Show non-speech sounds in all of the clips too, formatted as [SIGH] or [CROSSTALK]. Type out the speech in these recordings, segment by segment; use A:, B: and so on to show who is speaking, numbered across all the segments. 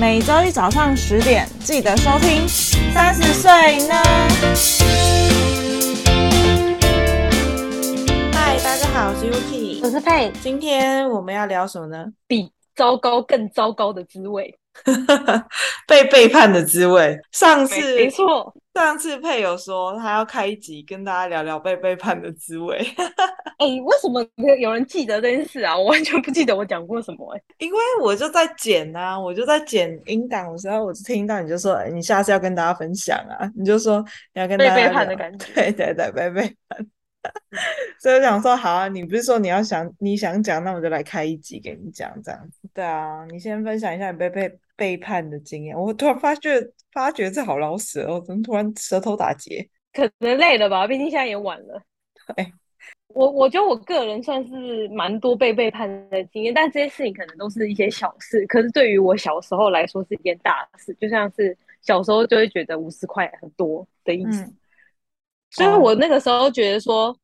A: 每周一早上十点记得收听。三十岁呢？嗨，大家好，我是 Yuki，
B: 我是佩。
A: 今天我们要聊什么呢？
B: 比糟糕更糟糕的滋味。[LAUGHS]
A: 被背叛的滋味。上次
B: 没错，
A: 上次配有说他要开一集跟大家聊聊被背叛的滋味。[LAUGHS]
B: 哎、欸，为什么有有人记得这件事啊？我完全不记得我讲过什么哎、欸。
A: 因为我就在剪啊，我就在剪音档的时候，我就听到你就说，你下次要跟大家分享啊，你就说你要跟大家
B: 被背叛的 [LAUGHS] 感觉。
A: 对对对，被背叛。[LAUGHS] 所以我想说，好啊，你不是说你要想你想讲，那我就来开一集给你讲这样子。对啊，你先分享一下你被背背叛的经验。我突然发觉，发觉这好老死哦，怎么突然舌头打结？[LAUGHS]
B: 可能累了吧，毕竟现在也晚了。
A: 对，
B: 我我觉得我个人算是蛮多被背叛的经验，但这些事情可能都是一些小事，可是对于我小时候来说是一件大事，就像是小时候就会觉得五十块很多的意思。嗯所以我那个时候觉得说，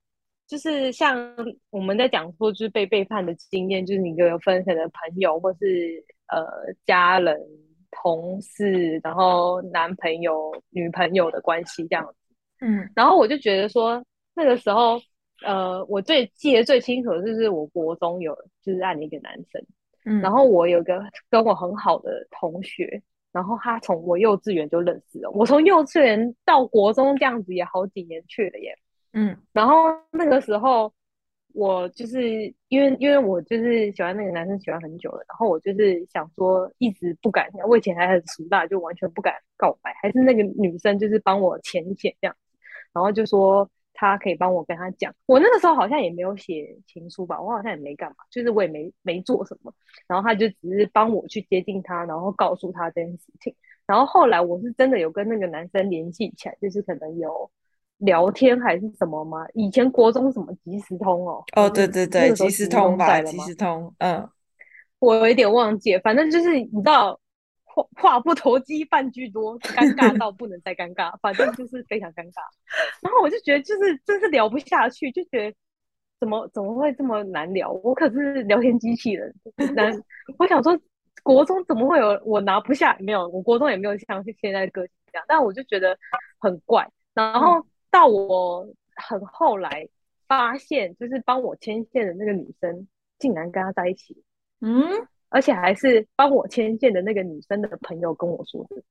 B: 就是像我们在讲说，就是被背叛的经验，就是你有分享的朋友，或是呃家人、同事，然后男朋友、女朋友的关系这样子。嗯，然后我就觉得说，那个时候，呃，我最记得最清楚的就是我国中有就是爱了一个男生，嗯，然后我有个跟我很好的同学。然后他从我幼稚园就认识了，我从幼稚园到国中这样子也好几年去了耶。嗯，然后那个时候我就是因为因为我就是喜欢那个男生喜欢很久了，然后我就是想说一直不敢，我以前还很俗大，就完全不敢告白，还是那个女生就是帮我浅浅这样，然后就说。他可以帮我跟他讲，我那个时候好像也没有写情书吧，我好像也没干嘛，就是我也没没做什么，然后他就只是帮我去接近他，然后告诉他这件事情，然后后来我是真的有跟那个男生联系起来，就是可能有聊天还是什么吗？以前国中什么即时通哦，
A: 哦对对对，即时通吧，即时通，嗯，
B: 我有一点忘记，反正就是你知道。话话不投机半句多，尴尬到不能再尴尬，反正就是非常尴尬。[LAUGHS] 然后我就觉得，就是真是聊不下去，就觉得怎么怎么会这么难聊？我可是聊天机器人，难。[LAUGHS] 我想说，国中怎么会有我拿不下？没有，我国中也没有像现在的个性这样。但我就觉得很怪。然后到我很后来发现，就是帮我牵线的那个女生，竟然跟他在一起。嗯。而且还是帮我牵线的那个女生的朋友跟我说的，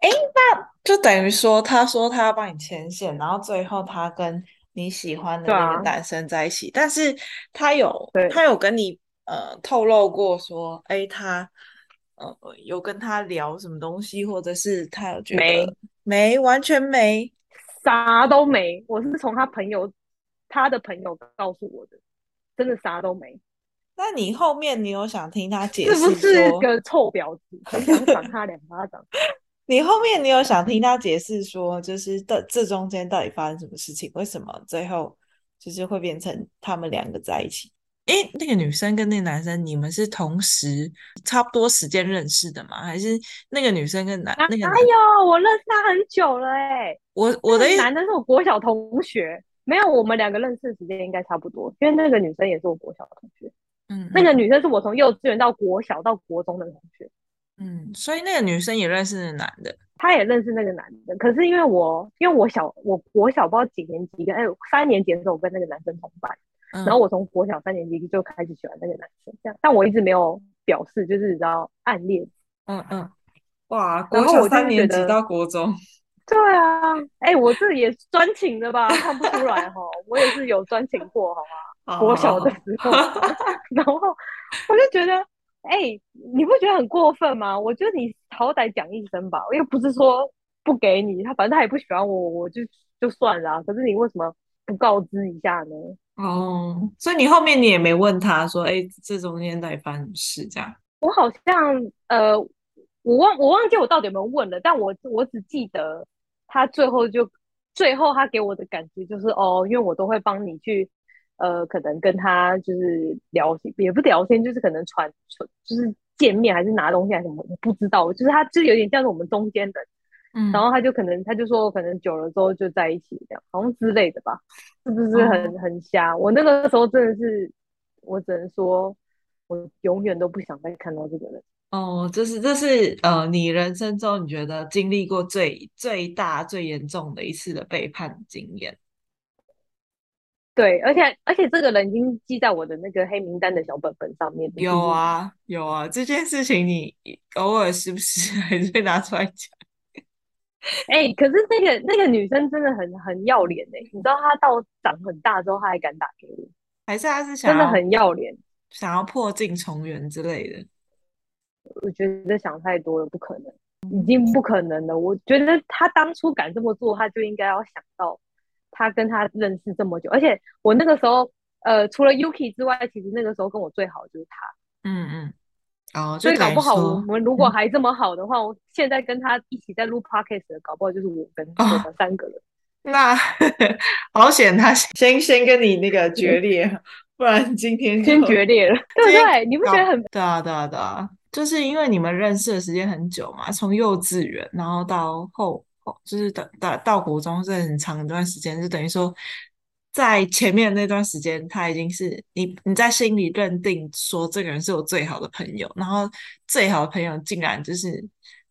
A: 哎，那就等于说，他说他要帮你牵线，然后最后他跟你喜欢的那个男生在一起，啊、但是他有他有跟你呃透露过说，哎，他呃有跟他聊什么东西，或者是他有觉得没没完全没
B: 啥都没，我是从他朋友他的朋友告诉我的，真的啥都没。
A: 那你后面你有想听他解释
B: 是不是个臭婊子？很想赏他两巴掌。[LAUGHS]
A: 你后面你有想听他解释说，就是到这中间到底发生什么事情？为什么最后就是会变成他们两个在一起？诶，那个女生跟那个男生，你们是同时差不多时间认识的吗？还是那个女生跟男、啊、那个男？
B: 哎呦，我认识他很久了哎。
A: 我我的
B: 男的是我国小同学，没有，我们两个认识的时间应该差不多，因为那个女生也是我国小同学。嗯，那个女生是我从幼稚园到国小到国中的同学，
A: 嗯，所以那个女生也认识那个男的，
B: 她也认识那个男的。可是因为我，因为我小，我国小不知道几年级跟哎三年级的时候，我跟那个男生同班，嗯、然后我从国小三年级就开始喜欢那个男生，这样，但我一直没有表示，就是你知道暗恋，
A: 嗯嗯，哇，国小三年级到国中，[LAUGHS]
B: 对啊，哎，我这也专情的吧，看不出来哈，我也是有专情过，好吗？国小的时候，[LAUGHS] 然后我就觉得，哎、欸，你不觉得很过分吗？我觉得你好歹讲一声吧，又不是说不给你，他反正他也不喜欢我，我就就算了。可是你为什么不告知一下呢？
A: 哦，所以你后面你也没问他说，哎、欸，这中间到底发生什么事？这样，
B: 我好像呃，我忘我忘记我到底有没有问了，但我我只记得他最后就最后他给我的感觉就是，哦，因为我都会帮你去。呃，可能跟他就是聊天，也不聊天，就是可能传传，就是见面还是拿东西还是什么，我不知道。就是他就是有点像是我们中间的，嗯，然后他就可能他就说，可能久了之后就在一起这样，好像之类的吧，是不是很、嗯、很瞎？我那个时候真的是，我只能说，我永远都不想再看到这个人。
A: 哦，这是这是呃，你人生中你觉得经历过最最大最严重的一次的背叛经验？
B: 对，而且而且这个人已经记在我的那个黑名单的小本本上面。
A: 有啊有啊，这件事情你偶尔是不是 [LAUGHS] 还是会拿出来讲？[LAUGHS]
B: 哎、欸，可是那个那个女生真的很很要脸哎、欸，你知道她到长很大之后，她还敢打给我，
A: 还是她是想
B: 真的很要脸，
A: 想要破镜重圆之类的？
B: 我觉得想太多了，不可能，已经不可能了。我觉得她当初敢这么做，她就应该要想到。她跟他认识这么久，而且我那个时候，呃，除了 Yuki 之外，其实那个时候跟我最好的就是他。
A: 嗯嗯。哦，
B: 所以搞不好我们如果还这么好的话，嗯、我现在跟他一起在录 Podcast 的，搞不好就是我跟我们三个人。哦、
A: 那好险，他先先跟你那个决裂，嗯、不然今天
B: 先决裂了，[LAUGHS] 对不对？你不觉得很？
A: 对啊对啊对啊，就是因为你们认识的时间很久嘛，从幼稚园然后到后。就是等到到国中是很长一段时间，就等于说，在前面那段时间，他已经是你你在心里认定说这个人是我最好的朋友，然后最好的朋友竟然就是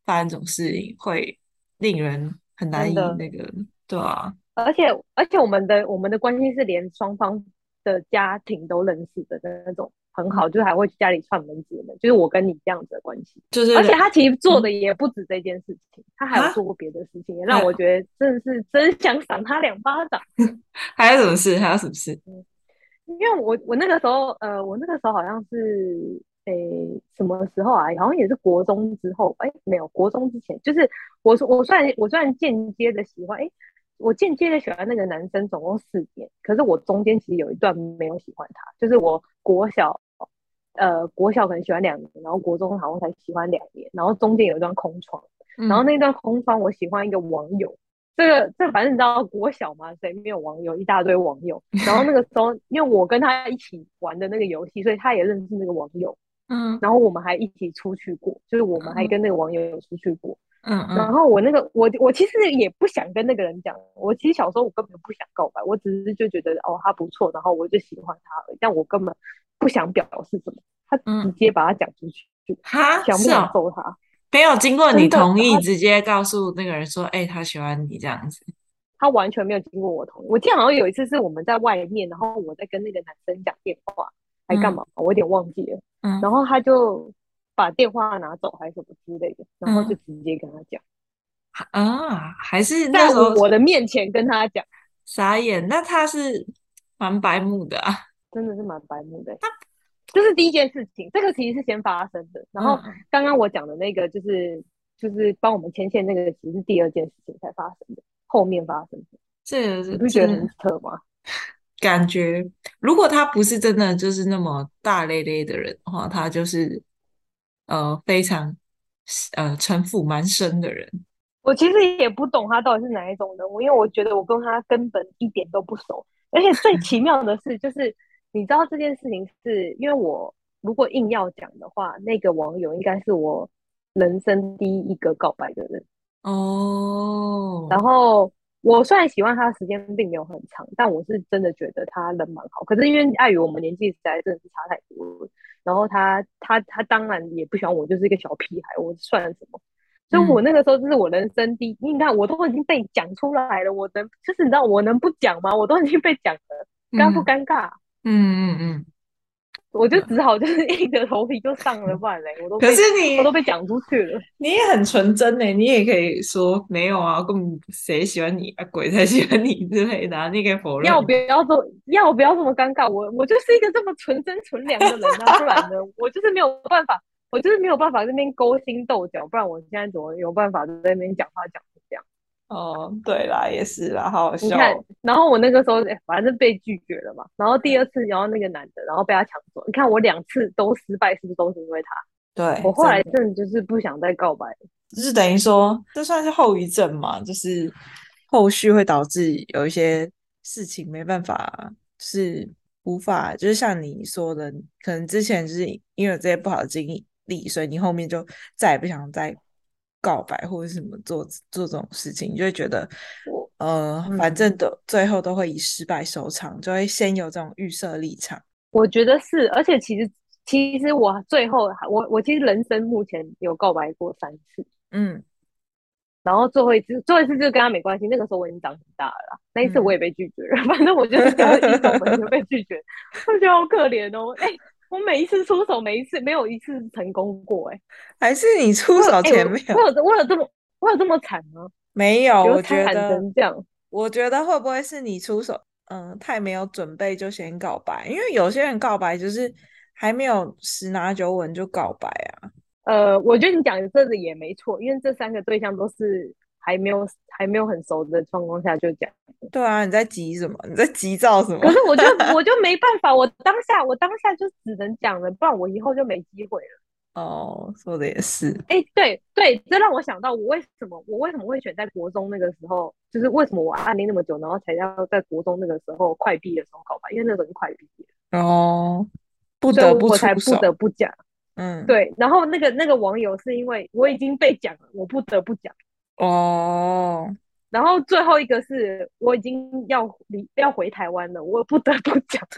A: 发生这种事情，会令人很难以那个，对啊。
B: 而且而且我们的我们的关系是连双方的家庭都认识的那种。很好，就是还会去家里串门子的，就是我跟你这样子的关系。就是，而且他其实做的也不止这件事情，嗯、他还有做过别的事情，也让我觉得真的是真想赏他两巴掌。[LAUGHS]
A: 还有什么事？还有什么事？
B: 嗯，[LAUGHS] 因为我我那个时候，呃，我那个时候好像是，诶、欸，什么时候啊？好像也是国中之后，哎、欸，没有，国中之前，就是我我虽然我虽然间接的喜欢，哎、欸。我间接的喜欢那个男生，总共四年，可是我中间其实有一段没有喜欢他，就是我国小，呃，国小可能喜欢两年，然后国中好像才喜欢两年，然后中间有一段空窗，嗯、然后那段空窗我喜欢一个网友，这个这反正你知道国小嘛，谁没有网友，一大堆网友，然后那个时候因为我跟他一起玩的那个游戏，所以他也认识那个网友，嗯，然后我们还一起出去过，就是我们还跟那个网友有出去过。嗯，嗯，然后我那个我我其实也不想跟那个人讲，我其实小时候我根本不想告白，我只是就觉得哦他不错，然后我就喜欢他而已，但我根本不想表示什么，他直接把他讲出去，嗯、就他想不想揍他？
A: 没有经过你同意，直接告诉那个人说，哎、欸，他喜欢你这样子，
B: 他完全没有经过我同意。我记得好像有一次是我们在外面，然后我在跟那个男生讲电话，还干嘛？嗯、我有点忘记了。嗯，然后他就。把电话拿走还是什么之类的，然后就直接跟他讲、
A: 嗯、啊，还是
B: 在我的面前跟他讲，
A: 傻眼。那他是蛮白目的啊，
B: 真的是蛮白目的。他这是第一件事情，这个其实是先发生的。然后刚刚我讲的那个，就是、嗯、就是帮我们牵线那个，其实是第二件事情才发生的，后面发生的。
A: 这
B: 你不觉得很扯吗？
A: 感觉如果他不是真的就是那么大咧咧的人的话，他就是。呃，非常呃城府蛮深的人，
B: 我其实也不懂他到底是哪一种人物，因为我觉得我跟他根本一点都不熟。而且最奇妙的是，就是你知道这件事情是因为我如果硬要讲的话，那个网友应该是我人生第一个告白的人哦。然后我虽然喜欢他的时间并没有很长，但我是真的觉得他人蛮好。可是因为碍于我们年纪实在真的是差太多了。然后他他他当然也不喜欢我，就是一个小屁孩，我算什么？所以我那个时候就是我人生第一，你看我都已经被讲出来了，我能就是你知道我能不讲吗？我都已经被讲了，尴不尴尬？嗯嗯嗯。嗯我就只好就是硬着头皮就上了，不然嘞，我都可是你我都被讲出去了。
A: 你也很纯真呢，你也可以说没有啊，根本谁喜欢你啊，鬼才喜欢你之类的，啊，你可以否认。
B: 要不要说要不要这么尴尬？我我就是一个这么纯真纯良的人啊，不然呢，我就是没有办法，我就是没有办法在那边勾心斗角，不然我现在怎么有办法在那边讲话讲成这样？
A: 哦，对啦，也是啦，好好笑。
B: 你看，然后我那个时候，欸，反正被拒绝了嘛。然后第二次，然后那个男的，然后被他抢走。你看我两次都失败，是不是都是因为他？
A: 对，
B: 我后来真的就是不想再告白，
A: 就是等于说，这算是后遗症嘛？就是后续会导致有一些事情没办法，是无法，就是像你说的，可能之前就是因为有这些不好的经历，所以你后面就再也不想再。告白或者什么做做这种事情，你就会觉得，呃，反正都最后都会以失败收场，就会先有这种预设立场。
B: 我觉得是，而且其实其实我最后我我其实人生目前有告白过三次，
A: 嗯，
B: 然后最后一次最后一次就跟他没关系，那个时候我已经长很大了，那一次我也被拒绝了，嗯、反正我就是 [LAUGHS] 只要一出门就被拒绝，我觉得好可怜哦，哎、欸，我每一次出手每一次没有一次成功过、欸，哎，
A: 还是你出手前没有？
B: 我有我有这么我有这么惨吗？
A: 没有，我觉得
B: 这样，
A: 我觉得会不会是你出手，嗯，太没有准备就先告白？因为有些人告白就是还没有十拿九稳就告白啊。
B: 呃，我觉得你讲的这个也没错，因为这三个对象都是还没有还没有很熟的状况下就讲。
A: 对啊，你在急什么？你在急躁什么？
B: 可是我就 [LAUGHS] 我就没办法，我当下我当下就只能讲了，不然我以后就没机会了。
A: 哦，说的也是。
B: 哎、欸，对对，这让我想到，我为什么我为什么会选在国中那个时候，就是为什么我暗恋那么久，然后才要在国中那个时候快毕业的时候告白，因为那时候是快毕业。
A: 哦，不得不
B: 我才不得不讲。
A: 嗯，
B: 对。然后那个那个网友是因为我已经被讲了，我不得不讲。
A: 哦。
B: 然后最后一个是我已经要离要回台湾了，我不得不讲。[LAUGHS]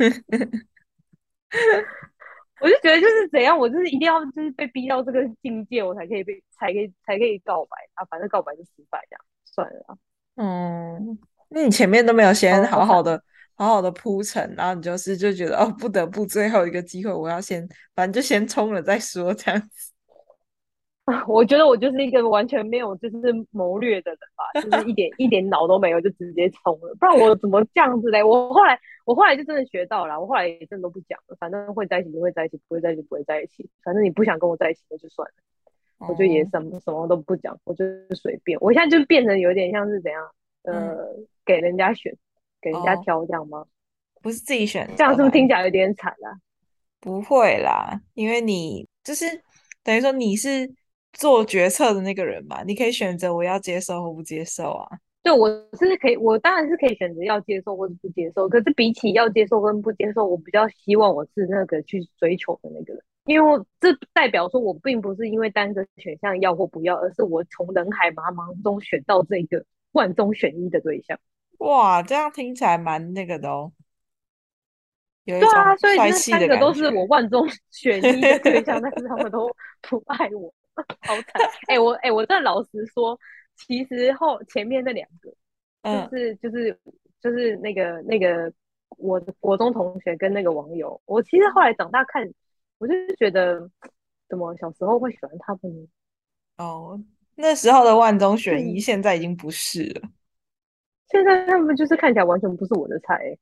B: 我就觉得就是怎样，我就是一定要就是被逼到这个境界，我才可以被才可以才可以告白啊！反正告白就失败，这样算了。
A: 嗯，那你前面都没有先好好的、哦、好好的铺陈，然后你就是就觉得哦，不得不最后一个机会，我要先反正就先冲了再说，这样子。[LAUGHS]
B: 我觉得我就是一个完全没有就是谋略的人吧，就是一点一点脑都没有就直接冲了，不然我怎么这样子嘞？我后来我后来就真的学到了，我后来也真的都不讲了，反正会在一起就会在一起，不会在一起不会在一起，反正你不想跟我在一起那就算了，嗯、我就也什么什么都不讲，我就随便。我现在就变成有点像是怎样，呃，嗯、给人家选，给人家挑这样吗？
A: 不是自己选，
B: 这样是不是听起来有点惨啊？
A: 不会啦，因为你就是等于说你是。做决策的那个人嘛，你可以选择我要接受或不接受啊。
B: 对，我是可以，我当然是可以选择要接受或者不接受。可是比起要接受跟不接受，我比较希望我是那个去追求的那个人，因为这代表说我并不是因为单个选项要或不要，而是我从人海茫茫中选到这个万中选一的对象。
A: 哇，这样听起来蛮那个的哦。
B: 对啊，所以这三个都是我万中选一的对象，但是他们都不爱我。[LAUGHS] 好惨！哎、欸，我哎、欸，我这老实说，其实后前面那两个，就是、嗯、就是就是那个那个我的国中同学跟那个网友，我其实后来长大看，我就是觉得，怎么小时候会喜欢他们呢？
A: 哦，那时候的万中选一，现在已经不是了。
B: 现在他们就是看起来完全不是我的菜，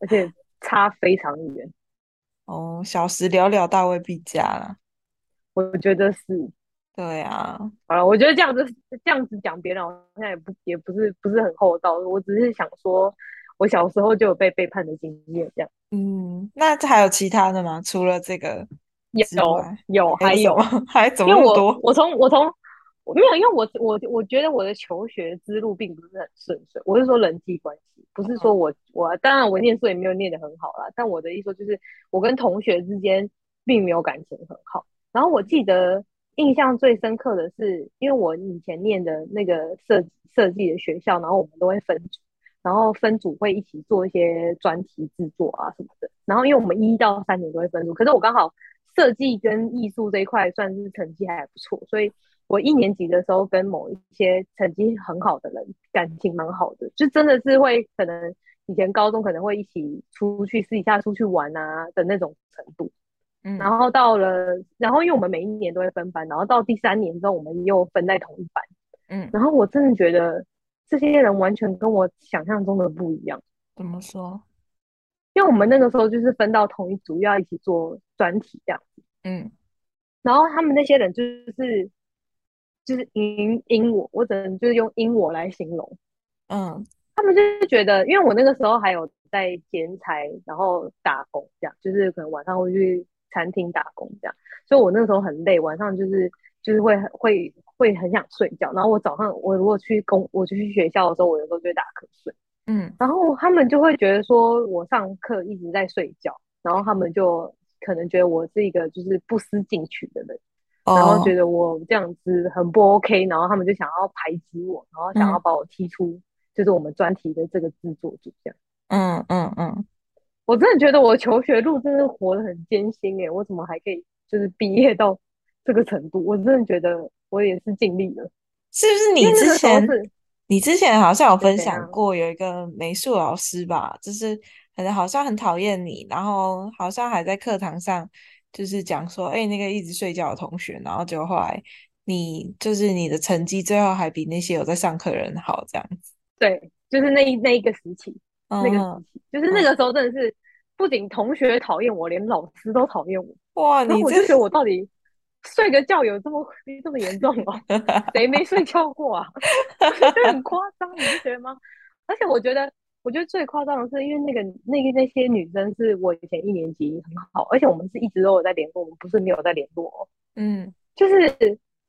B: 而且差非常远。
A: 哦，小时了了，大未必佳啦。
B: 我觉得是，
A: 对啊，
B: 好了，我觉得这样子这样子讲别人好像也不也不是不是很厚道，我只是想说，我小时候就有被背叛的经验，这样。
A: 嗯，那还有其他的吗？除了这个
B: 有有还有 [LAUGHS]
A: 还怎么那么多？
B: 我从我从没有，因为我我我觉得我的求学之路并不是很顺遂，我是说人际关系，不是说我我当然我念书也没有念得很好啦，但我的意思就是我跟同学之间并没有感情很好。然后我记得印象最深刻的是，因为我以前念的那个设设计的学校，然后我们都会分组，然后分组会一起做一些专题制作啊什么的。然后因为我们一到三年都会分组，可是我刚好设计跟艺术这一块算是成绩还不错，所以我一年级的时候跟某一些成绩很好的人感情蛮好的，就真的是会可能以前高中可能会一起出去私底下出去玩啊的那种程度。然后到了，然后因为我们每一年都会分班，然后到第三年之后，我们又分在同一班。嗯，然后我真的觉得这些人完全跟我想象中的不一样。
A: 怎么说？
B: 因为我们那个时候就是分到同一组，要一起做专题这样子。嗯，然后他们那些人就是就是阴阴我，我只能就是用阴我来形容。嗯，他们就是觉得，因为我那个时候还有在剪彩，然后打工这样，就是可能晚上会去。餐厅打工这样，所以我那个时候很累，晚上就是就是会会会很想睡觉。然后我早上我如果去工，我就去学校的时候，我有时候就会打瞌睡。嗯，然后他们就会觉得说我上课一直在睡觉，然后他们就可能觉得我是一个就是不思进取的人，哦、然后觉得我这样子很不 OK，然后他们就想要排挤我，然后想要把我踢出就是我们专题的这个制作组这样。嗯嗯嗯。我真的觉得我求学路真的活得很艰辛哎，我怎么还可以就是毕业到这个程度？我真的觉得我也是尽力了。
A: 是不是你之前你之前好像有分享过，有一个美术老师吧，就是可能好像很讨厌你，然后好像还在课堂上就是讲说，哎、欸，那个一直睡觉的同学，然后就后来你就是你的成绩最后还比那些有在上课的人好，这样子。
B: 对，就是那一那一个时期。那个时期，就是那个时候，真的是不仅同学讨厌我，连老师都讨厌我。
A: 哇，你
B: 我就觉得我到底睡个觉有这么这么严重吗？[LAUGHS] 谁没睡觉过啊？[LAUGHS] 就很夸张，你不觉得吗？而且我觉得，我觉得最夸张的是，因为那个那个那些女生是我以前一年级很好，而且我们是一直都有在联络，我们不是没有在联络。嗯，就是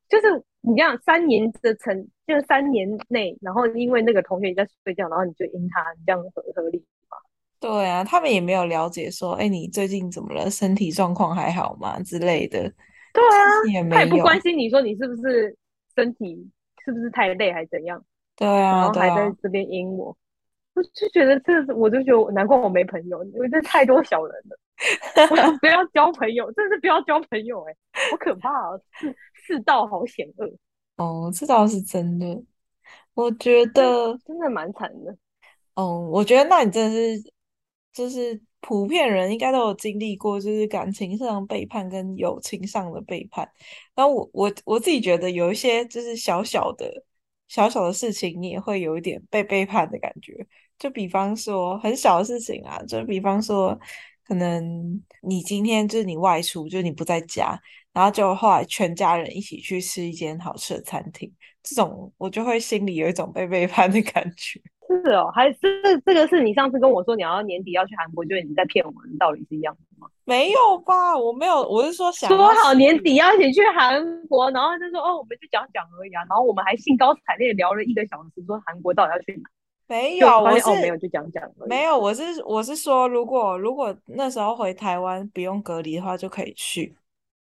B: 就是你这样三年的成。就三年内，然后因为那个同学你在睡觉，然后你就阴他，你这样合合理吗？
A: 对啊，他们也没有了解说，哎，你最近怎么了？身体状况还好吗？之类的。
B: 对啊，也没有，他也不关心你说你是不是身体是不是太累还是怎样？
A: 对啊，
B: 然后还在这边阴我，啊、我就觉得这，我就觉得难怪我没朋友，因为这太多小人了。我不要交朋友，真的是不要交朋友，欸，哎，好可怕啊！世世道好险恶。
A: 哦，这倒是真的。我觉得
B: 真的蛮惨的。
A: 哦，我觉得那你真的是，就是普遍人应该都有经历过，就是感情上背叛跟友情上的背叛。然后我我我自己觉得有一些就是小小的小小的事情，你也会有一点被背叛的感觉。就比方说很小的事情啊，就比方说可能你今天就是你外出，就是你不在家。然后就后来全家人一起去吃一间好吃的餐厅，这种我就会心里有一种被背叛的感觉。[LAUGHS]
B: 是哦，还是这个是你上次跟我说你要年底要去韩国，就是你在骗我们，道理是一样的吗？
A: 没有吧，我没有，我是说想
B: 说好年底要一起去韩国，然后就说哦，我们就讲讲而已啊，然后我们还兴高采烈聊了一个小时，说韩国到底要去哪？
A: 没有，我是、
B: 哦、没有就讲讲
A: 没有，我是我是说，如果如果那时候回台湾不用隔离的话，就可以去。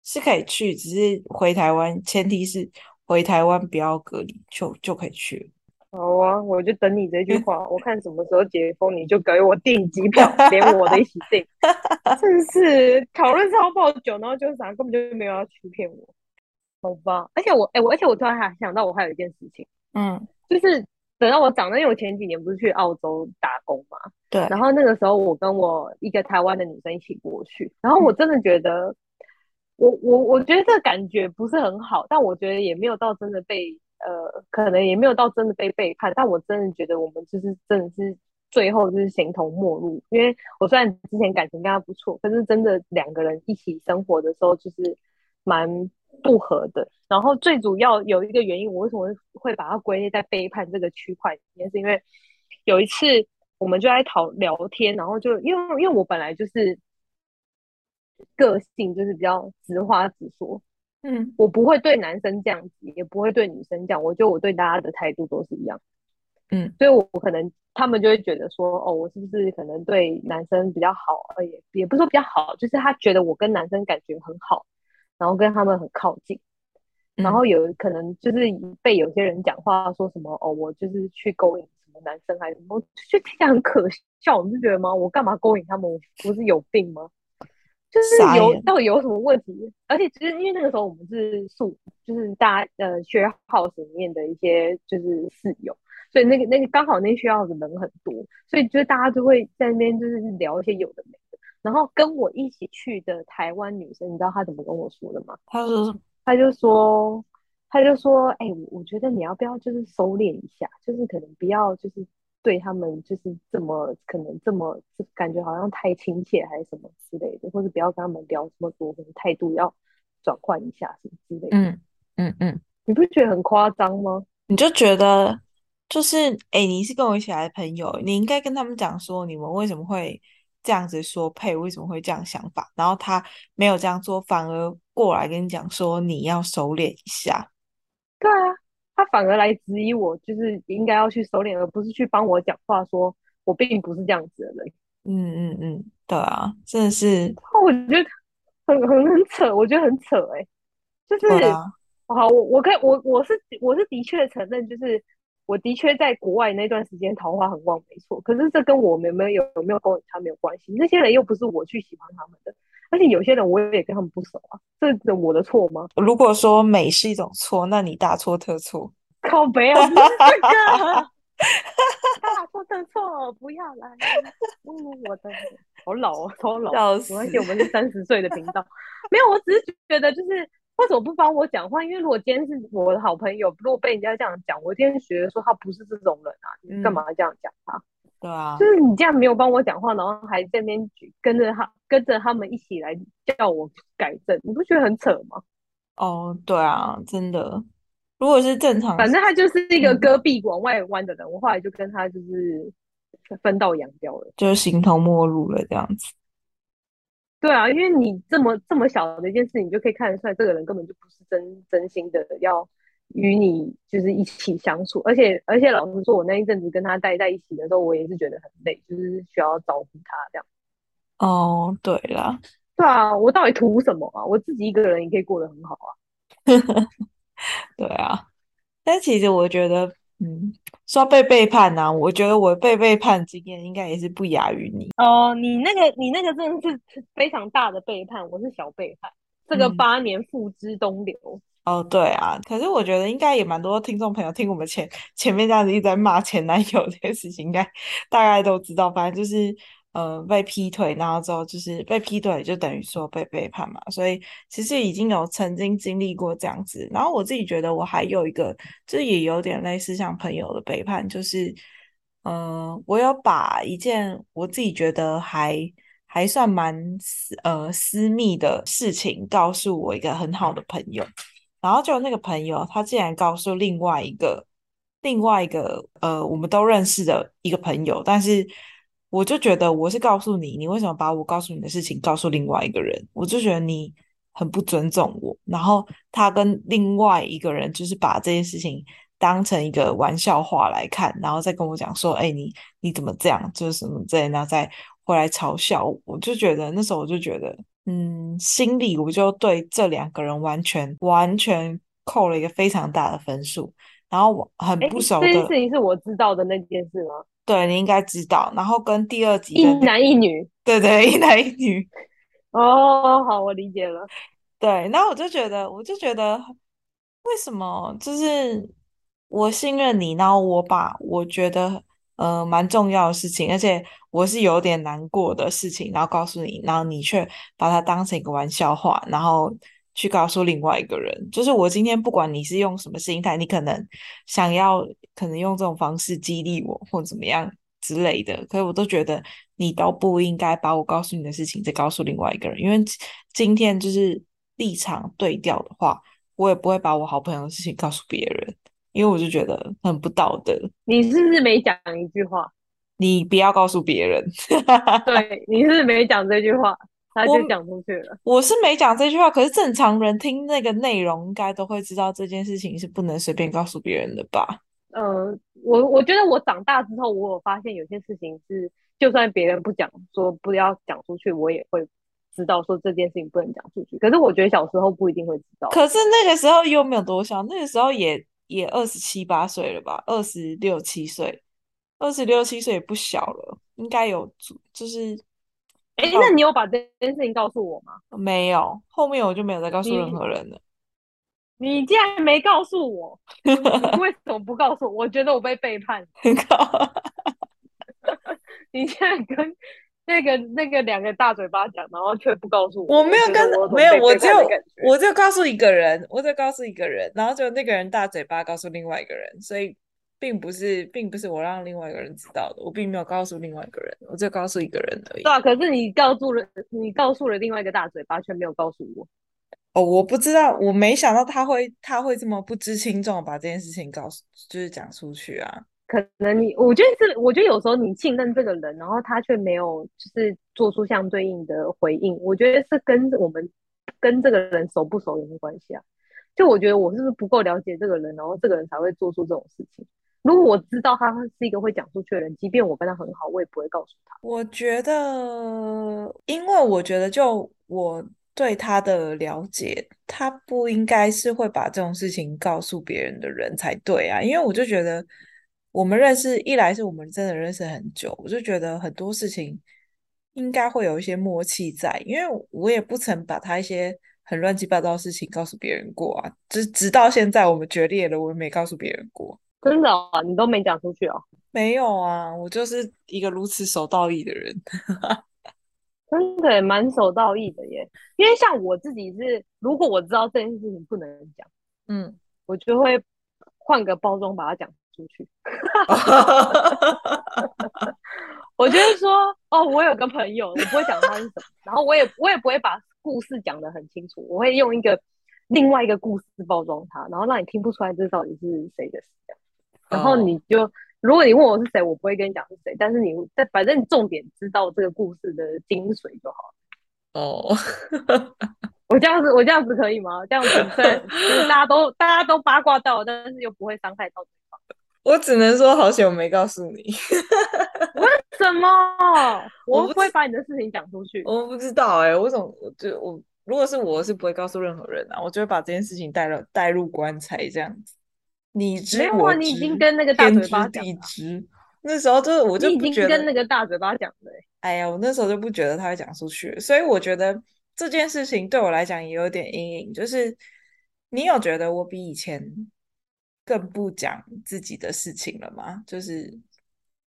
A: 是可以去，只是回台湾，前提是回台湾不要隔离，就就可以去。
B: 好啊，我就等你这句话，我 [LAUGHS] 看什么时候解封，你就给我订机票，连我的一起订。[LAUGHS] 真是讨论超爆久，然后就是啥根本就没有要欺骗我，好吧？而且我哎、欸，我而且我突然还想到，我还有一件事情，嗯，就是等到我长大，因为我前几年不是去澳洲打工嘛，
A: 对，
B: 然后那个时候我跟我一个台湾的女生一起过去，然后我真的觉得。嗯我我我觉得这个感觉不是很好，但我觉得也没有到真的被呃，可能也没有到真的被背叛，但我真的觉得我们就是真的是最后就是形同陌路。因为我虽然之前感情跟他不错，可是真的两个人一起生活的时候就是蛮不合的。然后最主要有一个原因，我为什么会把它归类在背叛这个区块里面，是因为有一次我们就在讨聊天，然后就因为因为我本来就是。个性就是比较直话直说，嗯，我不会对男生这样子，也不会对女生这样，我觉得我对大家的态度都是一样，嗯，所以我可能他们就会觉得说，哦，我是不是可能对男生比较好，也也不是说比较好，就是他觉得我跟男生感觉很好，然后跟他们很靠近，然后有可能就是被有些人讲话说什么，哦，我就是去勾引什么男生还是什么，就听起来很可笑，你不觉得吗？我干嘛勾引他们？我不是有病吗？就是有到底有什么问题？而且其实因为那个时候我们是宿，就是大家呃 share house 里面的一些就是室友，所以那个那个刚好那 share house 人很多，所以就是大家就会在那边就是聊一些有的没的。然后跟我一起去的台湾女生，你知道她怎么跟我说的吗？
A: 她说，
B: 她就说，她就说，哎、欸，我觉得你要不要就是收敛一下，就是可能不要就是。对他们就是这么可能这么就感觉好像太亲切还是什么之类的，或者不要跟他们聊这么多，可能态度要转换一下什么之类的。嗯嗯嗯，你不觉得很夸张吗？
A: 你就觉得就是哎，你是跟我一起来的朋友，你应该跟他们讲说你们为什么会这样子说配，为什么会这样想法，然后他没有这样做，反而过来跟你讲说你要收敛一下。
B: 对啊。他反而来质疑我，就是应该要去收敛，而不是去帮我讲话，说我并不是这样子的人。
A: 嗯嗯嗯，对啊，真的是，
B: 我觉得很很很扯，我觉得很扯哎、欸，就是，啊、好，我我可以，我我是我是的确承认，就是我的确在国外那段时间桃花很旺，没错。可是这跟我们有没有有没有跟他没有关系。那些人又不是我去喜欢他们的，而且有些人我也跟他们不熟啊，这是我的错吗？
A: 如果说美是一种错，那你大错特错。
B: 靠北啊，不 [LAUGHS] 是这个，大错特错，不要来。嗯，我的好老哦，超老。没关系，我们是三十岁的频道。[LAUGHS] 没有，我只是觉得就是。为什么不帮我讲话？因为如果今天是我的好朋友，如果被人家这样讲，我今天觉得说他不是这种人啊，你干嘛这样讲他？嗯，
A: 对啊，
B: 就是你这样没有帮我讲话，然后还在那边跟着他，跟着他们一起来叫我改正，你不觉得很扯吗？
A: 哦，对啊，真的。如果是正常，
B: 反正他就是一个戈壁往外弯的人，嗯，我后来就跟他就是分道扬镳了，
A: 就形同陌路了这样子。
B: 对啊，因为你这么这么小的一件事，你就可以看得出来，这个人根本就不是真真心的要与你就是一起相处。而且而且，老实说，我那一阵子跟他待在一起的时候，我也是觉得很累，就是需要照顾他这样。
A: 哦，对了，
B: 对啊，我到底图什么啊？我自己一个人也可以过得很好啊。[LAUGHS]
A: 对啊，但其实我觉得。嗯，说被背叛呢、啊，我觉得我被背叛经验应该也是不亚于你
B: 哦。你那个，你那个真的是非常大的背叛，我是小背叛。这个八年付之东流、
A: 嗯。哦，对啊，可是我觉得应该也蛮多听众朋友听我们前前面这样子一直在骂前男友这件事情，应该大概都知道。反正就是。呃，被劈腿，然后之后就是被劈腿，就等于说被背叛嘛。所以其实已经有曾经经历过这样子。然后我自己觉得我还有一个，这也有点类似像朋友的背叛，就是，呃，我有把一件我自己觉得还还算蛮私呃私密的事情告诉我一个很好的朋友，然后就那个朋友他竟然告诉另外一个另外一个呃我们都认识的一个朋友，但是。我就觉得我是告诉你，你为什么把我告诉你的事情告诉另外一个人？我就觉得你很不尊重我。然后他跟另外一个人就是把这件事情当成一个玩笑话来看，然后再跟我讲说：“哎，你你怎么这样？就是什么这样？”然后再回来嘲笑我。我就觉得那时候我就觉得，嗯，心里我就对这两个人完全完全扣了一个非常大的分数。然后我很不熟的，这
B: 件事情是我知道的那件事吗？
A: 对，你应该知道，然后跟第二集
B: 一男一女，
A: 对对，一男一女。
B: 哦，好，我理解了。
A: 对，然后我就觉得，我就觉得，为什么就是我信任你，然后我把我觉得呃蛮重要的事情，而且我是有点难过的事情，然后告诉你，然后你却把它当成一个玩笑话，然后。去告诉另外一个人，就是我今天不管你是用什么心态，你可能想要可能用这种方式激励我或怎么样之类的，可是我都觉得你都不应该把我告诉你的事情再告诉另外一个人，因为今天就是立场对调的话，我也不会把我好朋友的事情告诉别人，因为我就觉得很不道德。
B: 你是不是没讲一句话？
A: 你不要告诉别人。[LAUGHS]
B: 对，你是没讲这句话？他就讲出去了
A: 我。我是没讲这句话，可是正常人听那个内容，应该都会知道这件事情是不能随便告诉别人的吧？
B: 呃，我我觉得我长大之后，我有发现有些事情是，就算别人不讲，说不要讲出去，我也会知道说这件事情不能讲出去。可是我觉得小时候不一定会知道。
A: 可是那个时候又没有多小，那个时候也也二十七八岁了吧？二十六七岁，二十六七岁也不小了，应该有就是。
B: 哎、欸，那你有把这件事情告诉我吗？
A: 没有，后面我就没有再告诉任何人了。
B: 你，你竟然没告诉我，你为什么不告诉我？我觉得我被背叛。[LAUGHS] 你现在跟那个那个两个大嘴巴讲，然后却不告诉我。
A: 我没有跟我没有，我就我就告诉一个人，我就告诉一个人，然后就那个人大嘴巴告诉另外一个人，所以。并不是，并不是我让另外一个人知道的，我并没有告诉另外一个人，我只告诉一个人而已。
B: 对啊，可是你告诉了，你告诉了另外一个大嘴巴，却没有告诉我。
A: 哦，我不知道，我没想到他会，他会这么不知轻重把这件事情告诉，就是讲出去啊。
B: 可能你，我觉得是，我觉得有时候你信任这个人，然后他却没有，就是做出相对应的回应，我觉得是跟我们跟这个人熟不熟有没有关系啊？就我觉得我是不是不够了解这个人，然后这个人才会做出这种事情。如果我知道他是一个会讲出去的人，即便我跟他很好，我也不会告诉他。
A: 我觉得，因为我觉得，就我对他的了解，他不应该是会把这种事情告诉别人的人才对啊。因为我就觉得，我们认识，一来是我们真的认识很久，我就觉得很多事情应该会有一些默契在，因为我也不曾把他一些很乱七八糟的事情告诉别人过啊，直直到现在我们决裂了，我也没告诉别人过。
B: 真的啊，你都没讲出去哦？
A: 没有啊，我就是一个如此守道义的人。[LAUGHS]
B: 真的蛮守道义的耶，因为像我自己是，如果我知道这件事情不能讲，嗯，我就会换个包装把它讲出去。[LAUGHS] 我就会说，哦，我有个朋友，我不会讲他是什么，然后我也我也不会把故事讲得很清楚，我会用一个另外一个故事包装他，然后让你听不出来这到底是谁的事，然后你就。如果你问我是谁，我不会跟你讲是谁，但是你在反正你重点知道这个故事的精髓就好了。哦，[LAUGHS] 我这样子，我这样子可以吗？这样子对，[LAUGHS] 就是大家都大家都八卦到，但是又不会伤害到对方。[LAUGHS]
A: 我只能说好险我没告诉你。
B: 为什么？我不会把你的事情讲出去。
A: 我不知道哎、欸，我怎么我就我如果是我是不会告诉任何人啊，我就会把这件事情带入带入棺材这样子。你知我知，没有啊，
B: 你已经跟那个大嘴巴
A: 讲了。那时候就是，我就不觉得
B: 跟那个大嘴巴讲的、欸。
A: 哎呀，我那时候就不觉得他会讲出去，所以我觉得这件事情对我来讲也有点阴影。就是你有觉得我比以前更不讲自己的事情了吗？就是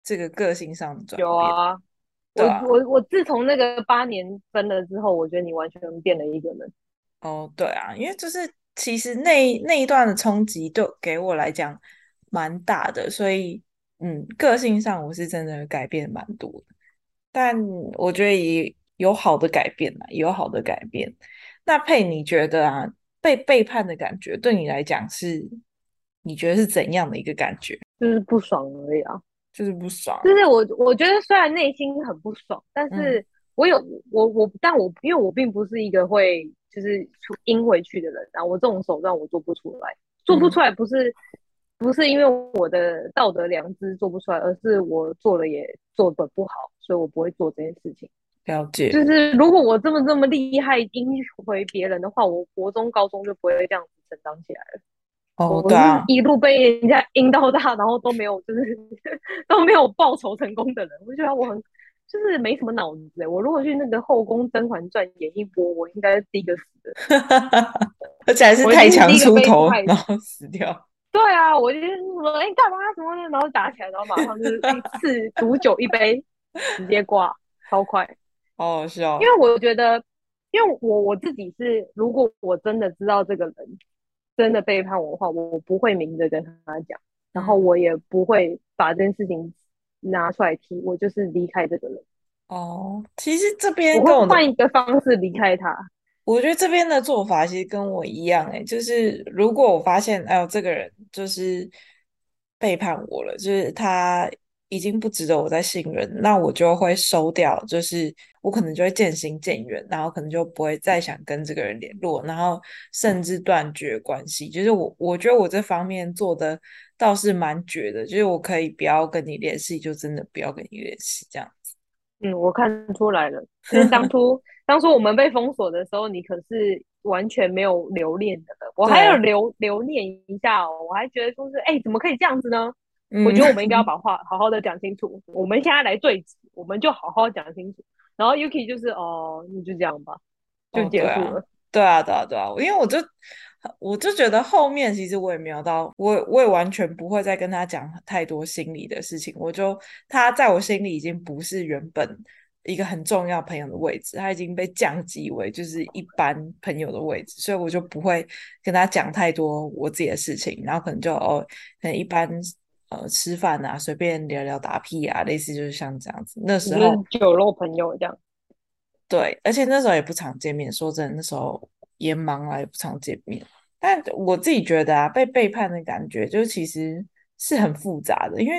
A: 这个个性上的转变。
B: 有啊，啊我我我自从那个八年分了之后，我觉得你完全变了一个人。
A: 哦，对啊，因为就是。其实那那一段的冲击，对给我来讲蛮大的，所以嗯，个性上我是真的改变蛮多的。但我觉得也有好的改变嘛，有好的改变。那佩，你觉得啊，被背叛的感觉对你来讲是，你觉得是怎样的一个感觉？
B: 就是不爽而已啊，
A: 就是不爽。
B: 就是我我觉得虽然内心很不爽，但是我有、嗯、我我，但我因为我并不是一个会。就是出阴回去的人，然后我这种手段我做不出来，做不出来不是、嗯、不是因为我的道德良知做不出来，而是我做了也做的不好，所以我不会做这件事情。
A: 了解，
B: 就是如果我这么这么厉害阴回别人的话，我国中高中就不会这样子成长起来了。
A: 哦，对啊，
B: 一路被人家阴到大，然后都没有就是 [LAUGHS] 都没有报仇成功的人，我觉得我很。就是没什么脑子哎，我如果去那个后宫《甄嬛传》演一波，我应该是第一个死的，[LAUGHS]
A: 而且还是太强出头，然后死掉。[LAUGHS]
B: 对啊，我就是说，哎、欸，干嘛什么的，然后打起来，然后马上就是 [LAUGHS] 一次毒酒一杯，直接挂，超快，
A: 哦，是哦。
B: 因为我觉得，因为我我自己是，如果我真的知道这个人真的背叛我的话，我不会明着跟他讲，然后我也不会把这件事情。拿出来踢，我就是离开这个人。
A: 哦，其实这边跟我
B: 换一个方式离开他。
A: 我觉得这边的做法其实跟我一样，哎，就是如果我发现，哎呦，这个人就是背叛我了，就是他已经不值得我再信任，那我就会收掉，就是我可能就会渐行渐远，然后可能就不会再想跟这个人联络，然后甚至断绝关系。就是我，我觉得我这方面做的。倒是蛮绝的，就是我可以不要跟你联系，就真的不要跟你联系这样子。
B: 嗯，我看出来了，就是当 [LAUGHS] 初当初我们被封锁的时候，你可是完全没有留恋的了。我还有留留念一下哦，我还觉得说是，哎、欸，怎么可以这样子呢？嗯、我觉得我们应该要 [LAUGHS] 把话好好的讲清楚。我们现在来对质，我们就好好讲清楚。然后 Yuki 就是哦，你就这样吧，就结束了。
A: 哦、对啊，对啊，对啊，因为我就。我就觉得后面其实我也没有到，我我也完全不会再跟他讲太多心里的事情。我就他在我心里已经不是原本一个很重要朋友的位置，他已经被降级为就是一般朋友的位置，所以我就不会跟他讲太多我自己的事情。然后可能就哦，可能一般呃吃饭啊，随便聊聊打屁啊，类似就是像这样子。那时候
B: 酒肉朋友这样。
A: 对，而且那时候也不常见面。说真的，那时候也忙啊，也不常见面。但我自己觉得啊，被背叛的感觉就其实是很复杂的，因为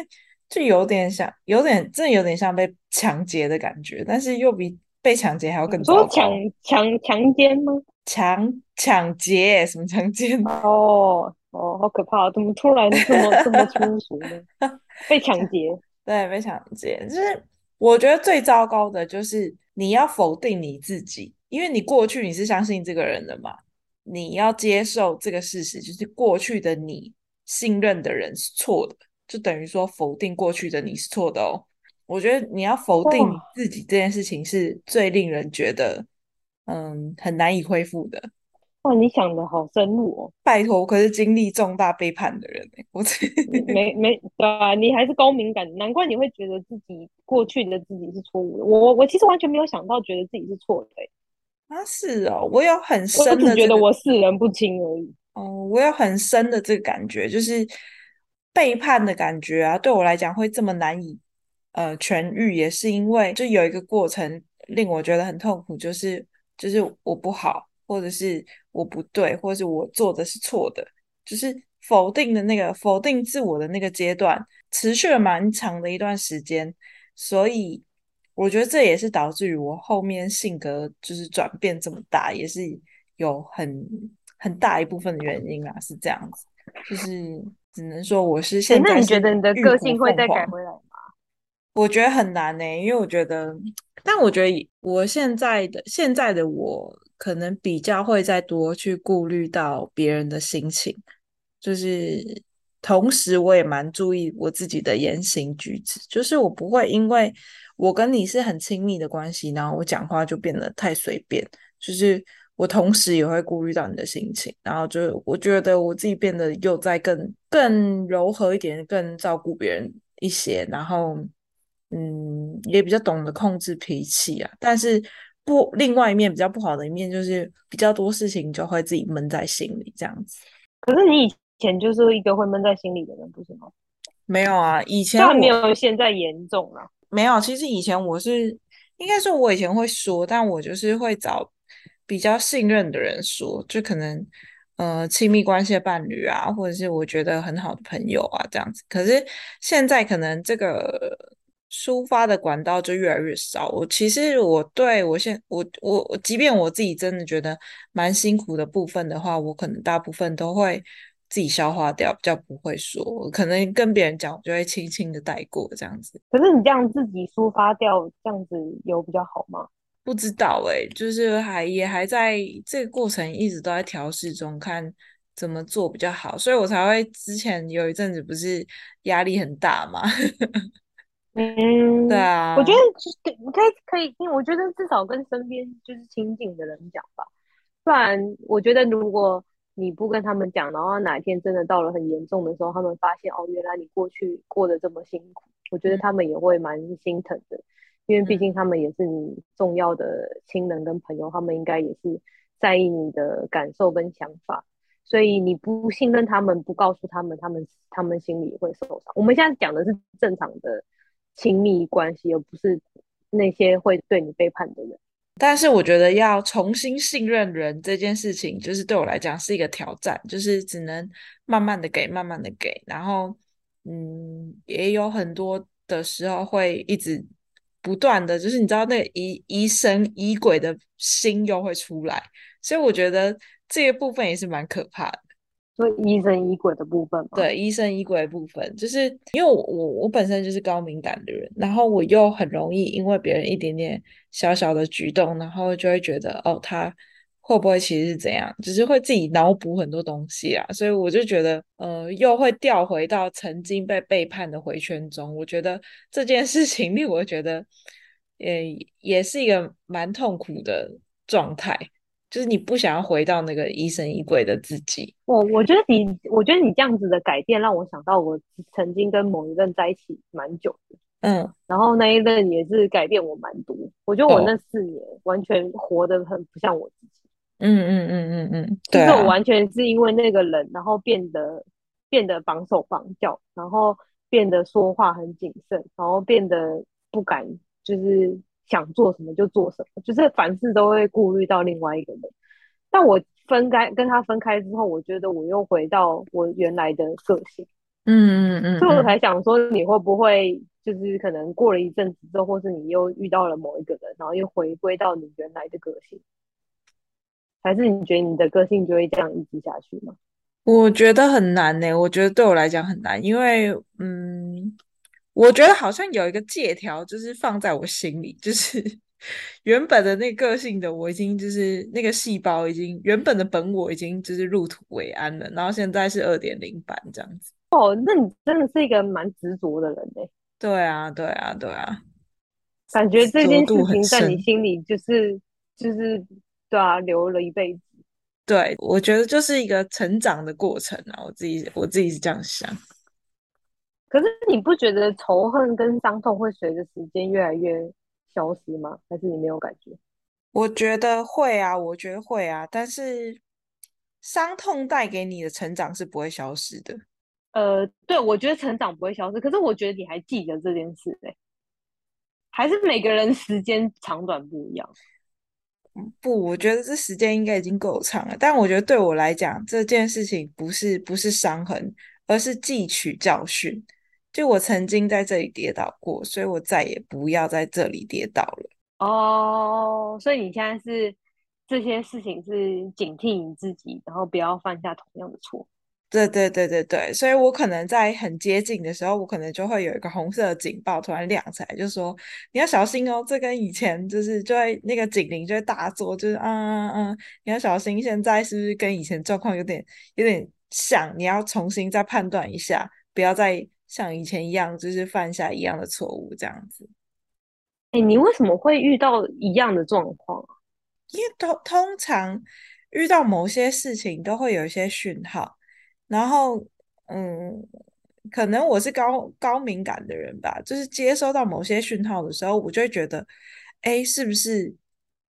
A: 就有点像，有点真的有点像被抢劫的感觉，但是又比被抢劫还要更糟糕。
B: 抢抢强奸吗？
A: 抢抢劫？什么强奸？
B: 哦哦，好可怕！怎么突然这么这么粗俗呢？[LAUGHS] 被抢劫？
A: 对，被抢劫。就是我觉得最糟糕的就是你要否定你自己，因为你过去你是相信这个人的嘛。你要接受这个事实，就是过去的你信任的人是错的，就等于说否定过去的你是错的哦。我觉得你要否定你自己这件事情是最令人觉得嗯很难以恢复的。
B: 哇，你想的好深入哦！
A: 拜托，我可是经历重大背叛的人我
B: 没没对啊，你还是高敏感，难怪你会觉得自己过去的自己是错误的。我我其实完全没有想到，觉得自己是错的。
A: 啊，是哦，我有很深的、
B: 觉得我世人不清而已。
A: 哦，我有很深的这个感觉，就是背叛的感觉啊，对我来讲会这么难以呃痊愈，也是因为就有一个过程令我觉得很痛苦，就是就是我不好。或者是我不对，或者是我做的是错的，就是否定的那个否定自我的那个阶段，持续了蛮长的一段时间，所以我觉得这也是导致于我后面性格就是转变这么大，也是有很很大一部分的原因啊，是这样子，就是只能说我是现在是。那你
B: 觉得你的个性会再改回来吗？
A: 我觉得很难呢、欸，因为我觉得，但我觉得我现在的现在的我。可能比较会再多去顾虑到别人的心情，就是同时我也蛮注意我自己的言行举止，就是我不会因为我跟你是很亲密的关系，然后我讲话就变得太随便，就是我同时也会顾虑到你的心情，然后就我觉得我自己变得又再更更柔和一点，更照顾别人一些，然后嗯，也比较懂得控制脾气啊，但是。不，另外一面比较不好的一面就是比较多事情就会自己闷在心里这样子。
B: 可是你以前就是一个会闷在心里的人，不是吗？
A: 没有啊，以前我
B: 没有现在严重啊。
A: 没有，其实以前我是应该说，我以前会说，但我就是会找比较信任的人说，就可能呃亲密关系的伴侣啊，或者是我觉得很好的朋友啊这样子。可是现在可能这个。抒发的管道就越来越少。我其实我对我现我我我，即便我自己真的觉得蛮辛苦的部分的话，我可能大部分都会自己消化掉，比较不会说。可能跟别人讲，我就会轻轻的带过这样子。
B: 可是你这样自己抒发掉，这样子有比较好吗？
A: 不知道哎、欸，就是还也还在这个过程，一直都在调试中，看怎么做比较好。所以我才会之前有一阵子不是压力很大嘛。
B: 嗯，
A: 对啊，
B: 我觉得你可以可以因为，我觉得至少跟身边就是亲近的人讲吧，不然我觉得如果你不跟他们讲，然后哪一天真的到了很严重的时候，他们发现哦，原来你过去过得这么辛苦，我觉得他们也会蛮心疼的，因为毕竟他们也是你重要的亲人跟朋友，他们应该也是在意你的感受跟想法，所以你不信任他们，不告诉他们，他们他们心里也会受伤。我们现在讲的是正常的。亲密关系，而不是那些会对你背叛的人。
A: 但是我觉得要重新信任人这件事情，就是对我来讲是一个挑战，就是只能慢慢的给，慢慢的给。然后，嗯，也有很多的时候会一直不断的，就是你知道那疑疑神疑鬼的心又会出来，所以我觉得这个部分也是蛮可怕的。
B: 所以疑神疑鬼的部分，
A: 对，疑神疑鬼的部分，就是因为我我我本身就是高敏感的人，然后我又很容易因为别人一点点小小的举动，然后就会觉得哦，他会不会其实是怎样，只是会自己脑补很多东西啊，所以我就觉得呃，又会掉回到曾经被背叛的回圈中。我觉得这件事情令我觉得，也也是一个蛮痛苦的状态。就是你不想要回到那个疑神疑鬼的自己。
B: 我我觉得你，我觉得你这样子的改变让我想到，我曾经跟某一任在一起蛮久的，
A: 嗯，
B: 然后那一任也是改变我蛮多。我觉得我那四年完全活得很不像我自己。
A: 嗯嗯嗯嗯嗯，
B: 就是我完全是因为那个人，然后变得变得绑手绑脚，然后变得说话很谨慎，然后变得不敢就是。想做什么就做什么，就是凡事都会顾虑到另外一个人。但我分开跟他分开之后，我觉得我又回到我原来的个性。
A: 嗯嗯嗯，
B: 所以我才想说，你会不会就是可能过了一阵子之后，或是你又遇到了某一个人，然后又回归到你原来的个性？还是你觉得你的个性就会这样一直下去吗？
A: 我觉得很难呢、欸。我觉得对我来讲很难，因为嗯。我觉得好像有一个借条，就是放在我心里，就是 [LAUGHS] 原本的那个个性的我已经就是那个细胞已经原本的本我已经就是入土为安了，然后现在是二点零版这样子。
B: 哦，那你真的是一个蛮执着的人呢。
A: 对啊，对啊，对啊，
B: 感觉这件事情在你心里就是就是对啊，留了一辈子。
A: 对，我觉得就是一个成长的过程啊，我自己我自己是这样想。
B: 可是你不觉得仇恨跟伤痛会随着时间越来越消失吗？还是你没有感觉？
A: 我觉得会啊，我觉得会啊，但是伤痛带给你的成长是不会消失的。
B: 呃，对，我觉得成长不会消失，可是我觉得你还记得这件事欸，还是每个人时间长短不一样。
A: 不，我觉得这时间应该已经够长了。但我觉得对我来讲，这件事情不是不是伤痕，而是汲取教训。就我曾经在这里跌倒过，所以我再也不要在这里跌倒了。
B: 哦，所以你现在是这些事情是警惕你自己，然后不要犯下同样的错。
A: 对对对对对，所以我可能在很接近的时候，我可能就会有一个红色的警报突然亮起来，就说你要小心哦。这跟以前就是就会那个警铃就会大作，就是嗯嗯嗯，你要小心。现在是不是跟以前状况有点有点像？你要重新再判断一下，不要再像以前一样，就是犯下一样的错误这样子。
B: 哎，你为什么会遇到一样的状况？
A: 因为通通常遇到某些事情都会有一些讯号。然后，嗯，可能我是高高敏感的人吧，就是接收到某些讯号的时候，我就会觉得，哎，是不是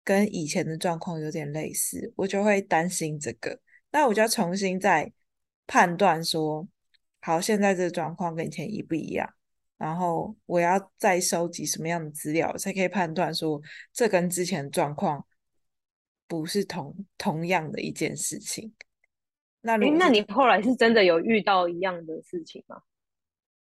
A: 跟以前的状况有点类似？我就会担心这个，那我就要重新再判断说，好，现在这个状况跟以前一不一样？然后我要再收集什么样的资料，才可以判断说，这跟之前的状况不是同同样的一件事情。
B: 那你那你后来是真的有遇到一样的事情吗？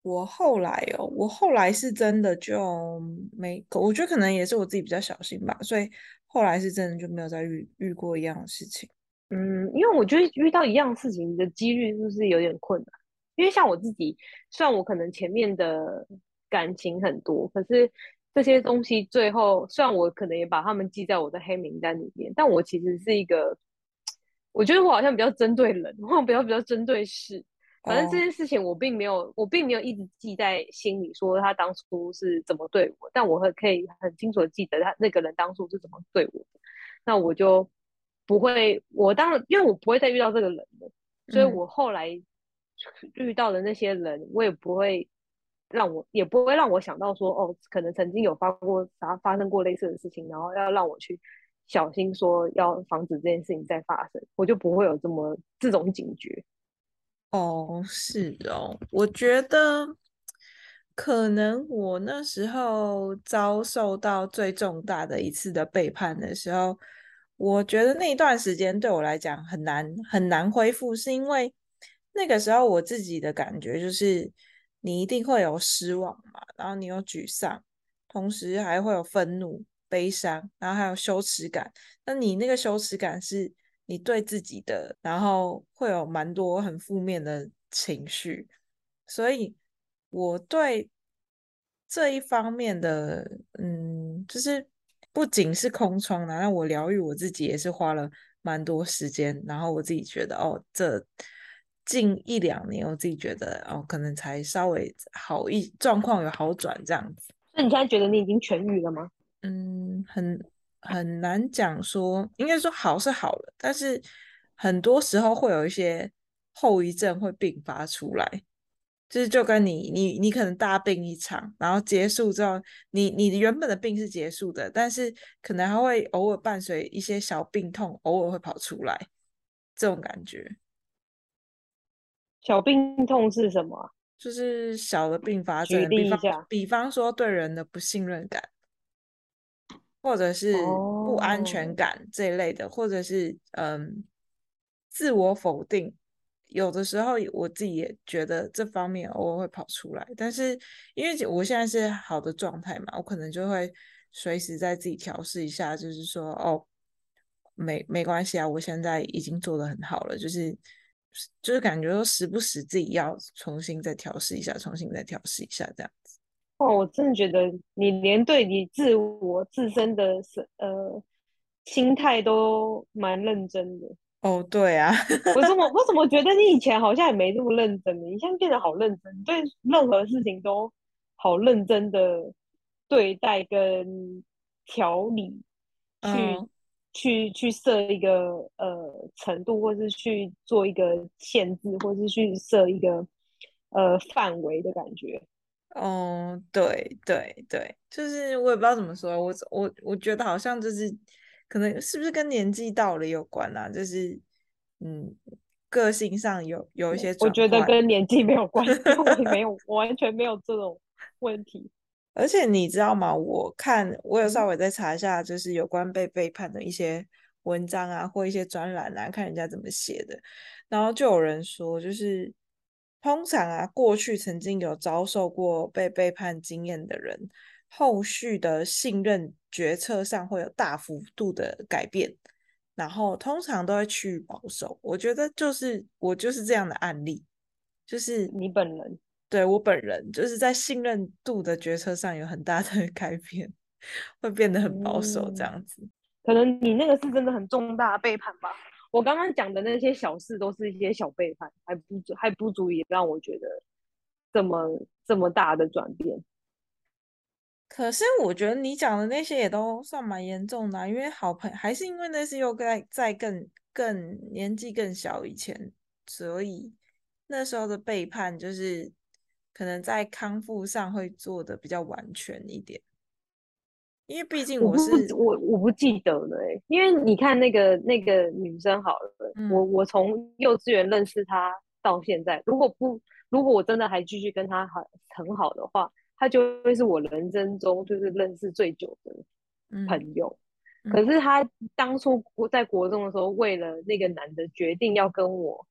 A: 我后来哦，我后来是真的就没，我觉得可能也是我自己比较小心吧，所以后来是真的就没有再遇遇过一样的事情。
B: 嗯，因为我觉得遇到一样事情的几率是不是有点困难？因为像我自己，虽然我可能前面的感情很多，可是这些东西最后，虽然我可能也把他们记在我的黑名单里面，但我其实是一个。我觉得我好像比较针对人，我比较比较针对事。反正这件事情我并没有，oh. 我并没有一直记在心里，说他当初是怎么对我。但我很可以很清楚的记得他那个人当初是怎么对我的。那我就不会，我当然因为我不会再遇到这个人了，所以我后来遇到的那些人，我也不会让我，也不会让我想到说，哦，可能曾经有发过啥发生过类似的事情，然后要让我去。小心说要防止这件事情再发生，我就不会有这么这种警觉。
A: 哦，是哦，我觉得可能我那时候遭受到最重大的一次的背叛的时候，我觉得那一段时间对我来讲很难很难恢复，是因为那个时候我自己的感觉就是你一定会有失望嘛，然后你有沮丧，同时还会有愤怒。悲伤，然后还有羞耻感。那你那个羞耻感是你对自己的，然后会有蛮多很负面的情绪。所以我对这一方面的，嗯，就是不仅是空窗，然后我疗愈我自己也是花了蛮多时间。然后我自己觉得，哦，这近一两年，我自己觉得，哦，可能才稍微好一，状况有好转这样子。
B: 那你现在觉得你已经痊愈了吗？
A: 嗯，很很难讲说，应该说好是好了，但是很多时候会有一些后遗症会并发出来，就是就跟你你你可能大病一场，然后结束之后，你你原本的病是结束的，但是可能还会偶尔伴随一些小病痛，偶尔会跑出来，这种感觉。
B: 小病痛是什么？
A: 就是小的并发症，比方比方说对人的不信任感。或者是不安全感这一类的，oh. 或者是嗯自我否定，有的时候我自己也觉得这方面偶尔会跑出来，但是因为我现在是好的状态嘛，我可能就会随时在自己调试一下，就是说哦，没没关系啊，我现在已经做的很好了，就是就是感觉说时不时自己要重新再调试一下，重新再调试一下这样子。
B: 哦，我真的觉得你连对你自我自身的呃心态都蛮认真的。
A: 哦，对啊，
B: 我怎么 [LAUGHS] 我怎么觉得你以前好像也没这么认真，你现在变得好认真，对任何事情都好认真的对待跟调理，去、嗯、去去设一个呃程度，或是去做一个限制，或是去设一个呃范围的感觉。
A: 哦，对对对，就是我也不知道怎么说，我我我觉得好像就是。可能是不是跟年纪到了有关啊？就是，嗯，个性上有有一些。
B: 我觉得跟年纪没有关系，[LAUGHS] 我没有，我完全没有这种问题。
A: 而且你知道吗？我看我有稍微再查一下，就是有关被背叛的一些文章啊，或一些专栏啊，看人家怎么写的。然后就有人说，就是通常啊，过去曾经有遭受过被背叛经验的人。后续的信任决策上会有大幅度的改变，然后通常都会趋于保守。我觉得就是我就是这样的案例，就是
B: 你本人，
A: 对，我本人就是在信任度的决策上有很大的 [LAUGHS] 改变，会变得很保守这样子。
B: 嗯，可能你那个是真的很重大背叛吧？我刚刚讲的那些小事都是一些小背叛，还不足还不足以让我觉得这么这么大的转变。
A: 可是我觉得你讲的那些也都算蛮严重的啊，因为好朋友还是因为那是又在在更更年纪更小以前，所以那时候的背叛就是可能在康复上会做的比较完全一点。因为毕竟我是
B: 我我不记得了哎，因为你看那个那个女生好了，嗯、我我从幼稚园认识她到现在，如果不如果我真的还继续跟她很很好的话。她就会是我人生中就是认识最久的朋友，嗯、可是她当初在国中的时候，为了那个男的决定要跟我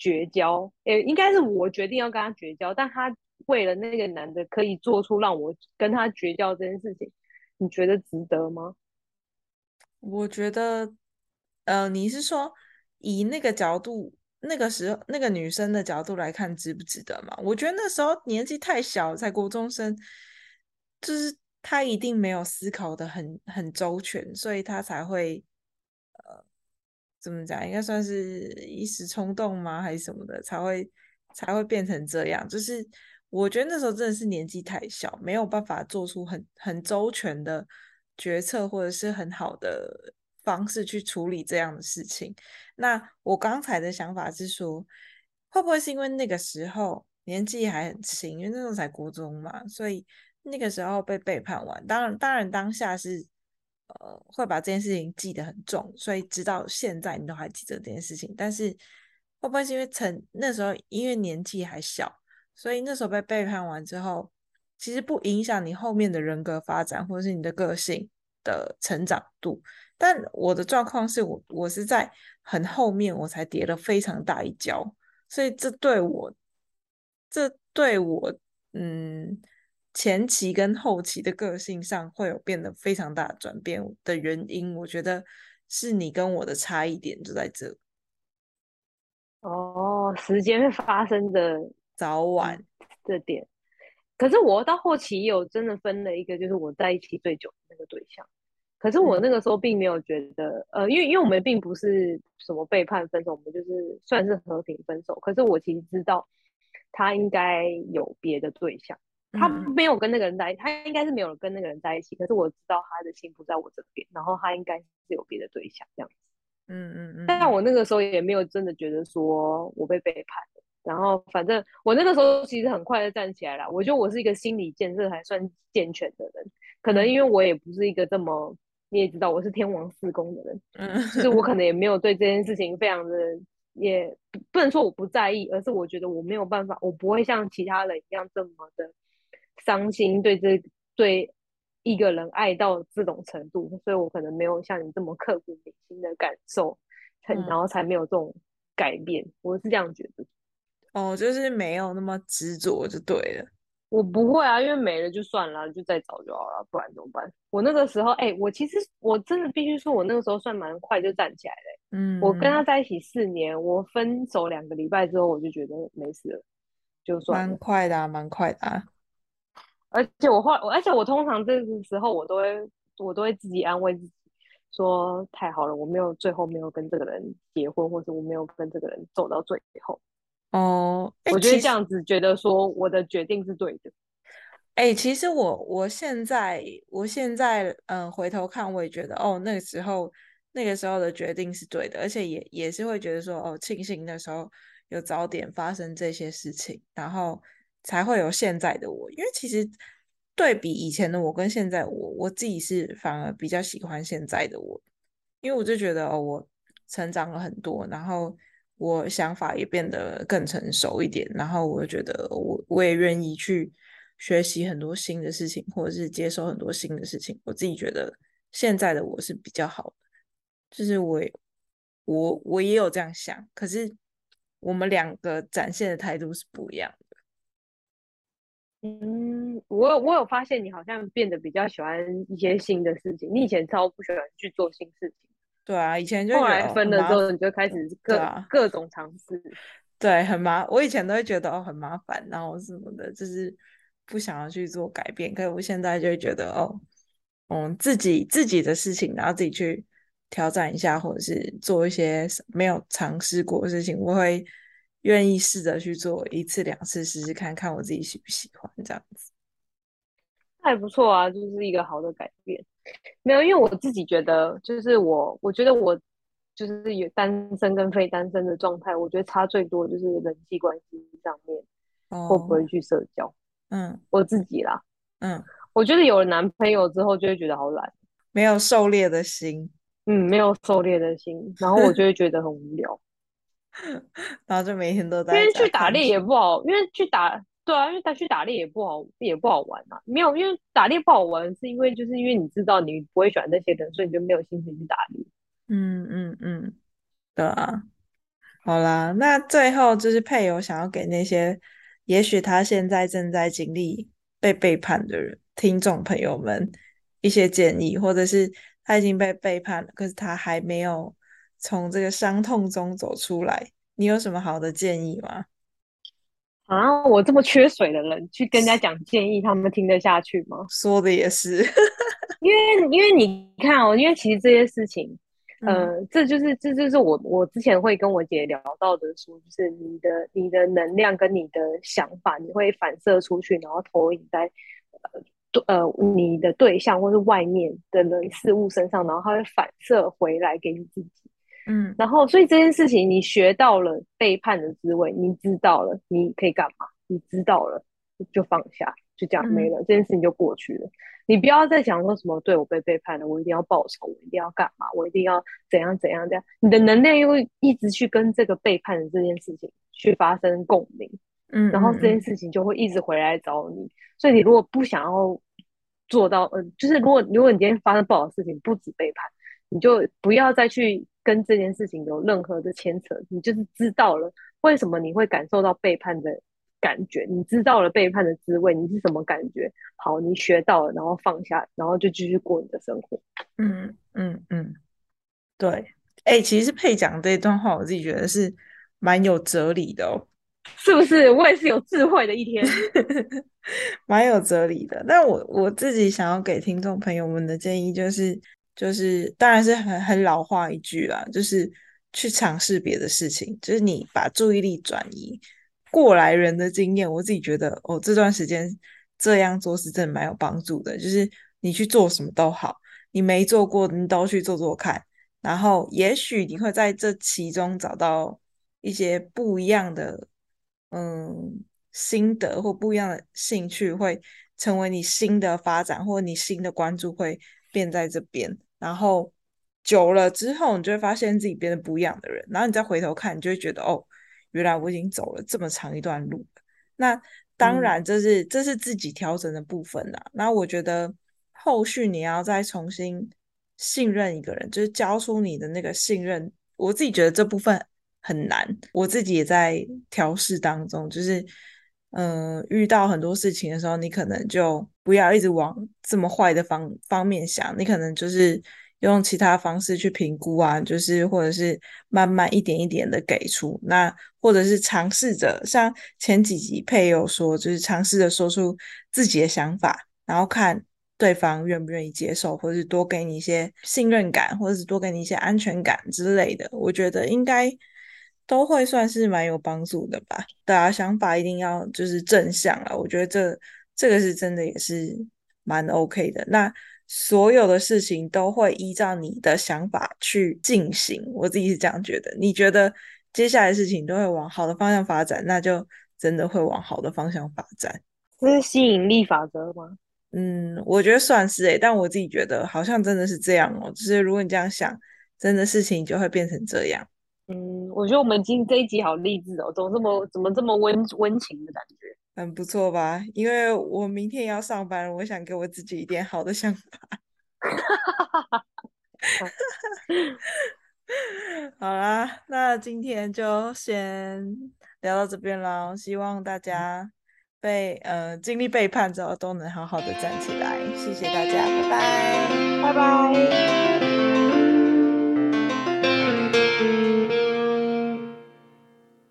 B: 绝交，诶，应该是我决定要跟他绝交，但他为了那个男的可以做出让我跟他绝交这件事情，你觉得值得吗？
A: 我觉得，呃，你是说以那个角度？那个时候，那个女生的角度来看，值不值得嘛？我觉得那时候年纪太小，才国中生，就是她一定没有思考的很很周全，所以她才会，怎么讲？应该算是一时冲动吗？还是什么的，才会才会变成这样？就是我觉得那时候真的是年纪太小，没有办法做出很很周全的决策，或者是很好的。方式去处理这样的事情。那我刚才的想法是说，会不会是因为那个时候年纪还很轻，因为那时候才国中嘛，所以那个时候被背叛完，当然当然当下是呃会把这件事情记得很重，所以直到现在你都还记得这件事情。但是会不会是因为成那时候因为年纪还小，所以那时候被背叛完之后，其实不影响你后面的人格发展或者是你的个性的成长度？但我的状况是我我是在很后面我才跌了非常大一跤，所以这对我这对我嗯前期跟后期的个性上会有变得非常大的转变的原因，我觉得是你跟我的差异点就在这。
B: 哦，时间发生的
A: 早晚
B: 这点，可是我到后期有真的分了一个，就是我在一起最久的那个对象。可是我那个时候并没有觉得，嗯、呃，因为因为我们并不是什么背叛分手，我们就是算是和平分手。可是我其实知道他应该有别的对象，他没有跟那个人在一，他应该是没有跟那个人在一起。可是我知道他的心不在我这边，然后他应该是有别的对象这样子。
A: 嗯嗯嗯。
B: 但我那个时候也没有真的觉得说我被背叛了，然后反正我那个时候其实很快就站起来了。我觉得我是一个心理建设还算健全的人，可能因为我也不是一个这么。你也知道我是天王四宫的人，嗯，就是我可能也没有对这件事情非常的，也不能说我不在意，而是我觉得我没有办法，我不会像其他人一样这么的伤心，对这对一个人爱到这种程度，所以我可能没有像你这么刻骨铭心的感受，才然后才没有这种改变，我是这样觉得。
A: 哦，就是没有那么执着就对了。
B: 我不会啊，因为没了就算了，就再找就好了，不然怎么办？我那个时候，哎、欸，我其实我真的必须说，我那个时候算蛮快就站起来了。嗯，我跟他在一起四年，我分手两个礼拜之后，我就觉得没事了，就算。蛮
A: 快的啊，蛮快的啊。
B: 而且我后来，而且我通常这个时候，我都会，我都会自己安慰自己，说太好了，我没有最后没有跟这个人结婚，或者我没有跟这个人走到最后。
A: 哦，
B: 我觉得这样子觉得说我的决定是对的。
A: 哎、欸，其实我我现在我现在嗯回头看，我也觉得哦，那个时候那个时候的决定是对的，而且也也是会觉得说哦，庆幸那时候有早点发生这些事情，然后才会有现在的我。因为其实对比以前的我跟现在我，我自己是反而比较喜欢现在的我，因为我就觉得哦，我成长了很多，然后我想法也变得更成熟一点，然后我就觉得我我也愿意去。学习很多新的事情，或者是接受很多新的事情，我自己觉得现在的我是比较好的，就是我我我也有这样想，可是我们两个展现的态度是不一样的。
B: 嗯，我有我有发现你好像变得比较喜欢一些新的事情，你以前超不喜欢去做新事情。
A: 对啊，以前就
B: 后来分了之后，你就开始各、
A: 啊、
B: 各种尝试。
A: 对，很麻，我以前都会觉得哦很麻烦，然后什么的，就是。不想要去做改变，可是我现在就会觉得哦，嗯，自己自己的事情，然后自己去挑战一下，或者是做一些没有尝试过的事情，我会愿意试着去做一次两次，试试看看我自己喜不喜欢这样子。
B: 还不错啊，就是一个好的改变。没有，因为我自己觉得，就是我，我觉得我就是有单身跟非单身的状态，我觉得差最多就是人际关系上面，
A: 哦，
B: 会不会去社交。
A: 嗯，
B: 我自己啦，
A: 嗯，
B: 我觉得有了男朋友之后，就会觉得好懒，
A: 没有狩猎的心，
B: 嗯，没有狩猎的心，然后我就会觉得很无聊，[LAUGHS]
A: 然后就每天都在。
B: 因为去打猎也不好，因为去打，对啊，因为他去打猎也不好，也不好玩啊。没有，因为打猎不好玩，是因为就是因为你知道你不会喜欢那些人，所以你就没有心情去打猎。
A: 嗯嗯嗯，对啊，好啦，那最后就是配偶想要给那些。也许他现在正在经历被背叛的人，听众朋友们一些建议，或者是他已经被背叛了，可是他还没有从这个伤痛中走出来，你有什么好的建议吗？
B: 啊，我这么缺水的人，去跟人家讲建议，他们听得下去吗？
A: 说的也是，[LAUGHS]
B: 因为因为你看哦，因为其实这些事情。呃，这就是这就是我我之前会跟我姐聊到的说，就是你的你的能量跟你的想法，你会反射出去，然后投影在呃呃你的对象或是外面的人事物身上，然后它会反射回来给你自己。嗯，然后所以这件事情你学到了背叛的滋味，你知道了你可以干嘛，你知道了就放下，就这样没了，嗯、这件事情就过去了。你不要再想说什么，对我被背叛了，我一定要报仇，我一定要干嘛，我一定要怎样怎样怎样。你的能量又会一直去跟这个背叛的这件事情去发生共鸣，嗯，然后这件事情就会一直回来找你。所以你如果不想要做到，嗯、呃，就是如果如果你今天发生不好的事情，不止背叛，你就不要再去跟这件事情有任何的牵扯。你就是知道了为什么你会感受到背叛的。感觉你知道了背叛的滋味，你是什么感觉？好，你学到了，然后放下，然后就继续过你的生活。
A: 嗯嗯嗯，对。哎、欸，其实配讲这一段话，我自己觉得是蛮有哲理的哦，
B: 是不是？我也是有智慧的一天，[LAUGHS]
A: 蛮有哲理的。但我我自己想要给听众朋友们的建议就是，就是当然是很很老话一句啦，就是去尝试别的事情，就是你把注意力转移。过来人的经验，我自己觉得哦，这段时间这样做是真的蛮有帮助的。就是你去做什么都好，你没做过，你都去做做看，然后也许你会在这其中找到一些不一样的嗯心得或不一样的兴趣，会成为你新的发展，或你新的关注会变在这边。然后久了之后，你就会发现自己变得不一样的人，然后你再回头看，你就会觉得哦。原来我已经走了这么长一段路了，那当然这是、嗯、这是自己调整的部分啦。那我觉得后续你要再重新信任一个人，就是交出你的那个信任。我自己觉得这部分很难，我自己也在调试当中。就是嗯、遇到很多事情的时候，你可能就不要一直往这么坏的方方面想，你可能就是。用其他方式去评估啊，就是或者是慢慢一点一点的给出，那或者是尝试着像前几集配有说，就是尝试着说出自己的想法，然后看对方愿不愿意接受，或者是多给你一些信任感，或者是多给你一些安全感之类的，我觉得应该都会算是蛮有帮助的吧。大家想法一定要就是正向了，我觉得这这个是真的也是蛮 OK 的。那所有的事情都会依照你的想法去进行，我自己是这样觉得。你觉得接下来的事情都会往好的方向发展，那就真的会往好的方向发展。
B: 这是吸引力法则吗？
A: 嗯，我觉得算是诶，但我自己觉得好像真的是这样哦。就是如果你这样想，真的事情就会变成这样。
B: 嗯，我觉得我们今天这一集好励志哦，怎么这么怎么这么温温情的感觉？
A: 很不错吧？因为我明天要上班，我想给我自己一点好的想法。[LAUGHS] 好啦，那今天就先聊到这边了。希望大家被呃经历背叛之后都能好好的站起来。谢谢大家，拜拜，
B: 拜拜。